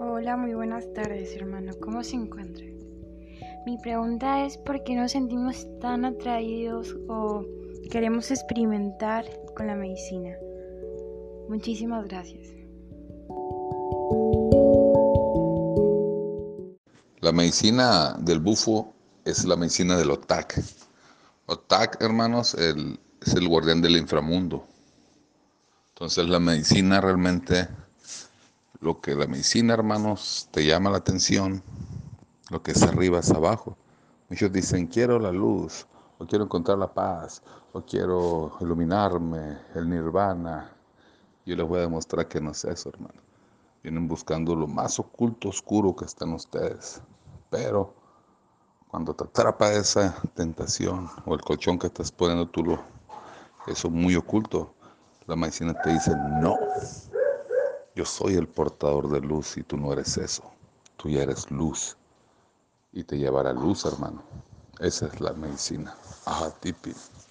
Hola, muy buenas tardes, hermano. ¿Cómo se encuentra? Mi pregunta es por qué nos sentimos tan atraídos o queremos experimentar con la medicina. Muchísimas gracias. La medicina del bufo es la medicina del OTAC. OTAC, hermanos, es el guardián del inframundo. Entonces la medicina realmente lo que la medicina, hermanos, te llama la atención, lo que es arriba es abajo. Muchos dicen, quiero la luz, o quiero encontrar la paz, o quiero iluminarme, el nirvana. Yo les voy a demostrar que no es eso, hermano. Vienen buscando lo más oculto, oscuro que está en ustedes. Pero cuando te atrapa esa tentación o el colchón que estás poniendo tú, lo, eso muy oculto, la medicina te dice, no, yo soy el portador de luz y tú no eres eso. Tú ya eres luz. Y te llevará luz, hermano. Esa es la medicina. Ajá, tipi.